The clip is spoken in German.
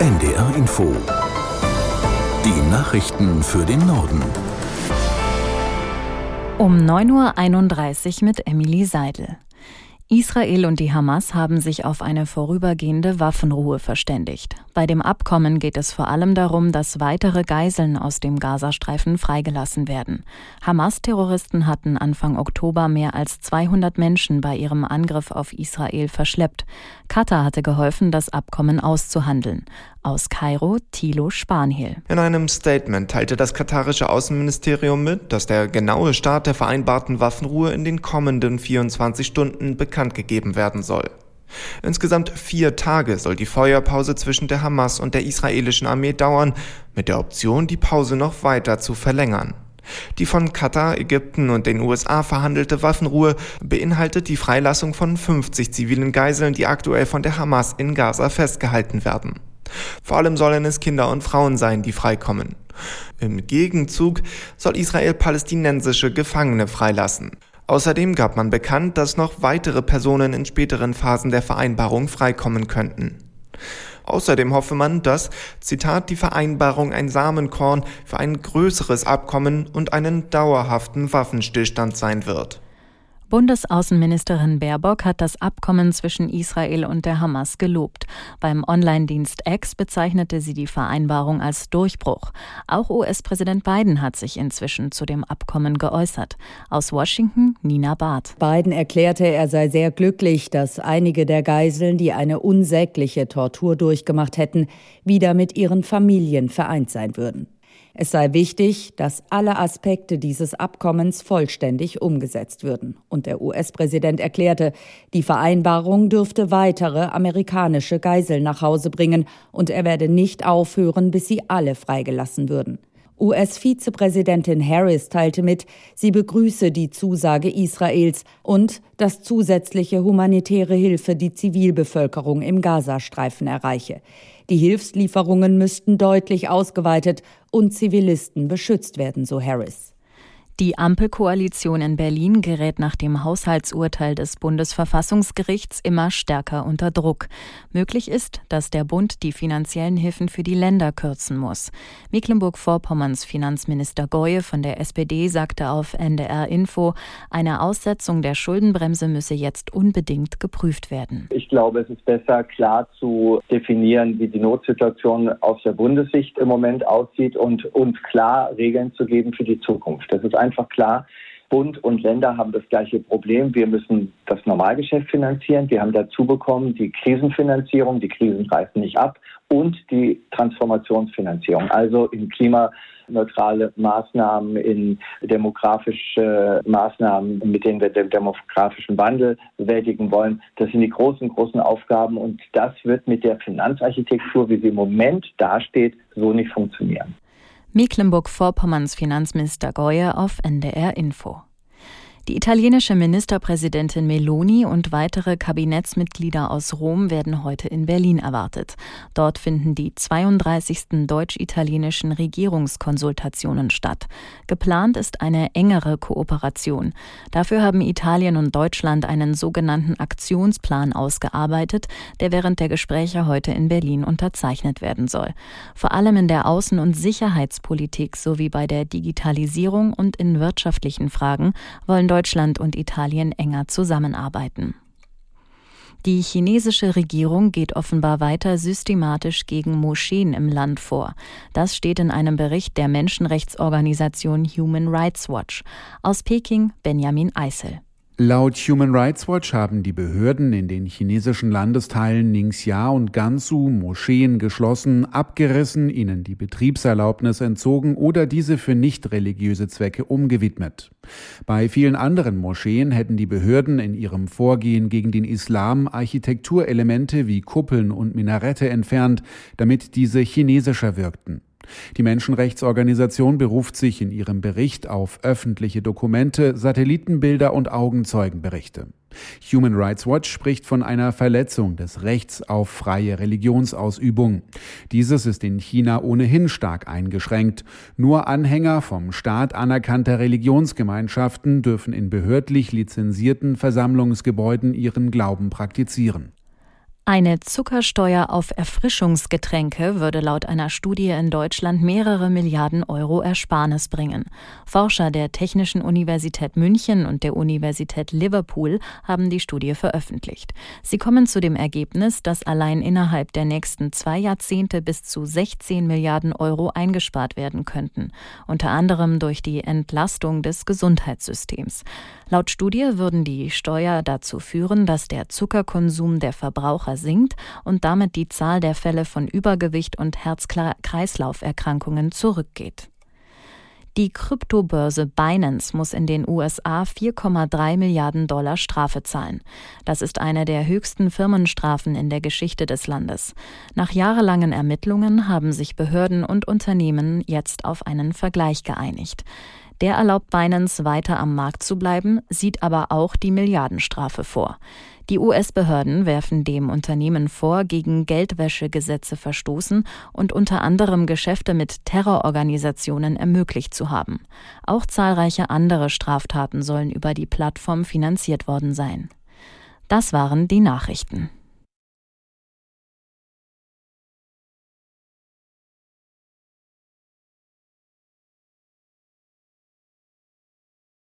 NDR Info. Die Nachrichten für den Norden. Um 9.31 Uhr mit Emily Seidel. Israel und die Hamas haben sich auf eine vorübergehende Waffenruhe verständigt. Bei dem Abkommen geht es vor allem darum, dass weitere Geiseln aus dem Gazastreifen freigelassen werden. Hamas-Terroristen hatten Anfang Oktober mehr als 200 Menschen bei ihrem Angriff auf Israel verschleppt. Katar hatte geholfen, das Abkommen auszuhandeln. Aus Kairo, Thilo Spanhiel. In einem Statement teilte das katarische Außenministerium mit, dass der genaue Start der vereinbarten Waffenruhe in den kommenden 24 Stunden bekannt gegeben werden soll. Insgesamt vier Tage soll die Feuerpause zwischen der Hamas und der israelischen Armee dauern, mit der Option, die Pause noch weiter zu verlängern. Die von Katar, Ägypten und den USA verhandelte Waffenruhe beinhaltet die Freilassung von 50 zivilen Geiseln, die aktuell von der Hamas in Gaza festgehalten werden. Vor allem sollen es Kinder und Frauen sein, die freikommen. Im Gegenzug soll Israel palästinensische Gefangene freilassen. Außerdem gab man bekannt, dass noch weitere Personen in späteren Phasen der Vereinbarung freikommen könnten. Außerdem hoffe man, dass, Zitat, die Vereinbarung ein Samenkorn für ein größeres Abkommen und einen dauerhaften Waffenstillstand sein wird. Bundesaußenministerin Baerbock hat das Abkommen zwischen Israel und der Hamas gelobt. Beim Online-Dienst X bezeichnete sie die Vereinbarung als Durchbruch. Auch US-Präsident Biden hat sich inzwischen zu dem Abkommen geäußert. Aus Washington Nina Barth. Biden erklärte, er sei sehr glücklich, dass einige der Geiseln, die eine unsägliche Tortur durchgemacht hätten, wieder mit ihren Familien vereint sein würden. Es sei wichtig, dass alle Aspekte dieses Abkommens vollständig umgesetzt würden. Und der US-Präsident erklärte, die Vereinbarung dürfte weitere amerikanische Geiseln nach Hause bringen und er werde nicht aufhören, bis sie alle freigelassen würden. US-Vizepräsidentin Harris teilte mit, sie begrüße die Zusage Israels und dass zusätzliche humanitäre Hilfe die Zivilbevölkerung im Gazastreifen erreiche. Die Hilfslieferungen müssten deutlich ausgeweitet und Zivilisten beschützt werden, so Harris. Die Ampelkoalition in Berlin gerät nach dem Haushaltsurteil des Bundesverfassungsgerichts immer stärker unter Druck. Möglich ist, dass der Bund die finanziellen Hilfen für die Länder kürzen muss. Mecklenburg-Vorpommerns Finanzminister Goye von der SPD sagte auf NDR Info, eine Aussetzung der Schuldenbremse müsse jetzt unbedingt geprüft werden. Ich glaube, es ist besser klar zu definieren, wie die Notsituation aus der Bundessicht im Moment aussieht und uns klar Regeln zu geben für die Zukunft. Das ist ein einfach klar, Bund und Länder haben das gleiche Problem. Wir müssen das Normalgeschäft finanzieren. Wir haben dazu bekommen die Krisenfinanzierung, die Krisen reißen nicht ab, und die Transformationsfinanzierung, also in klimaneutrale Maßnahmen, in demografische Maßnahmen, mit denen wir den demografischen Wandel bewältigen wollen. Das sind die großen, großen Aufgaben und das wird mit der Finanzarchitektur, wie sie im Moment dasteht, so nicht funktionieren. Mecklenburg-Vorpommerns Finanzminister Goye auf NDR Info. Die italienische Ministerpräsidentin Meloni und weitere Kabinettsmitglieder aus Rom werden heute in Berlin erwartet. Dort finden die 32. deutsch-italienischen Regierungskonsultationen statt. Geplant ist eine engere Kooperation. Dafür haben Italien und Deutschland einen sogenannten Aktionsplan ausgearbeitet, der während der Gespräche heute in Berlin unterzeichnet werden soll. Vor allem in der Außen- und Sicherheitspolitik sowie bei der Digitalisierung und in wirtschaftlichen Fragen wollen Deutschland und Italien enger zusammenarbeiten. Die chinesische Regierung geht offenbar weiter systematisch gegen Moscheen im Land vor. Das steht in einem Bericht der Menschenrechtsorganisation Human Rights Watch. Aus Peking Benjamin Eisel. Laut Human Rights Watch haben die Behörden in den chinesischen Landesteilen Ningxia und Gansu Moscheen geschlossen, abgerissen, ihnen die Betriebserlaubnis entzogen oder diese für nicht religiöse Zwecke umgewidmet. Bei vielen anderen Moscheen hätten die Behörden in ihrem Vorgehen gegen den Islam Architekturelemente wie Kuppeln und Minarette entfernt, damit diese chinesischer wirkten. Die Menschenrechtsorganisation beruft sich in ihrem Bericht auf öffentliche Dokumente, Satellitenbilder und Augenzeugenberichte. Human Rights Watch spricht von einer Verletzung des Rechts auf freie Religionsausübung. Dieses ist in China ohnehin stark eingeschränkt. Nur Anhänger vom Staat anerkannter Religionsgemeinschaften dürfen in behördlich lizenzierten Versammlungsgebäuden ihren Glauben praktizieren. Eine Zuckersteuer auf Erfrischungsgetränke würde laut einer Studie in Deutschland mehrere Milliarden Euro Ersparnis bringen. Forscher der Technischen Universität München und der Universität Liverpool haben die Studie veröffentlicht. Sie kommen zu dem Ergebnis, dass allein innerhalb der nächsten zwei Jahrzehnte bis zu 16 Milliarden Euro eingespart werden könnten, unter anderem durch die Entlastung des Gesundheitssystems. Laut Studie würden die Steuer dazu führen, dass der Zuckerkonsum der Verbraucher sinkt und damit die Zahl der Fälle von Übergewicht und Herz-Kreislauf-Erkrankungen zurückgeht. Die Kryptobörse Binance muss in den USA 4,3 Milliarden Dollar Strafe zahlen. Das ist eine der höchsten Firmenstrafen in der Geschichte des Landes. Nach jahrelangen Ermittlungen haben sich Behörden und Unternehmen jetzt auf einen Vergleich geeinigt. Der erlaubt Binance weiter am Markt zu bleiben, sieht aber auch die Milliardenstrafe vor. Die US-Behörden werfen dem Unternehmen vor, gegen Geldwäschegesetze verstoßen und unter anderem Geschäfte mit Terrororganisationen ermöglicht zu haben. Auch zahlreiche andere Straftaten sollen über die Plattform finanziert worden sein. Das waren die Nachrichten.